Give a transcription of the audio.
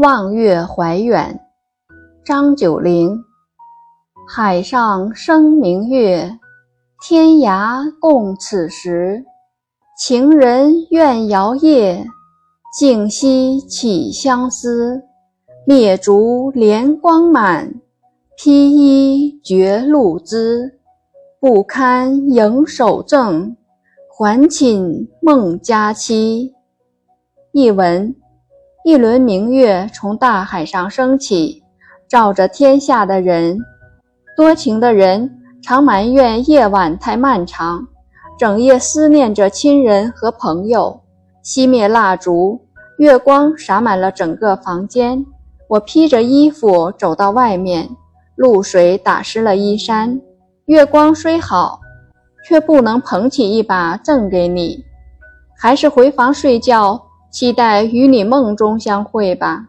望月怀远，张九龄。海上生明月，天涯共此时。情人怨遥夜，竟夕起相思。灭烛怜光满，披衣觉露滋。不堪盈手赠，还寝梦佳期。译文。一轮明月从大海上升起，照着天下的人。多情的人常埋怨夜晚太漫长，整夜思念着亲人和朋友。熄灭蜡烛，月光洒满了整个房间。我披着衣服走到外面，露水打湿了衣衫。月光虽好，却不能捧起一把赠给你，还是回房睡觉。期待与你梦中相会吧。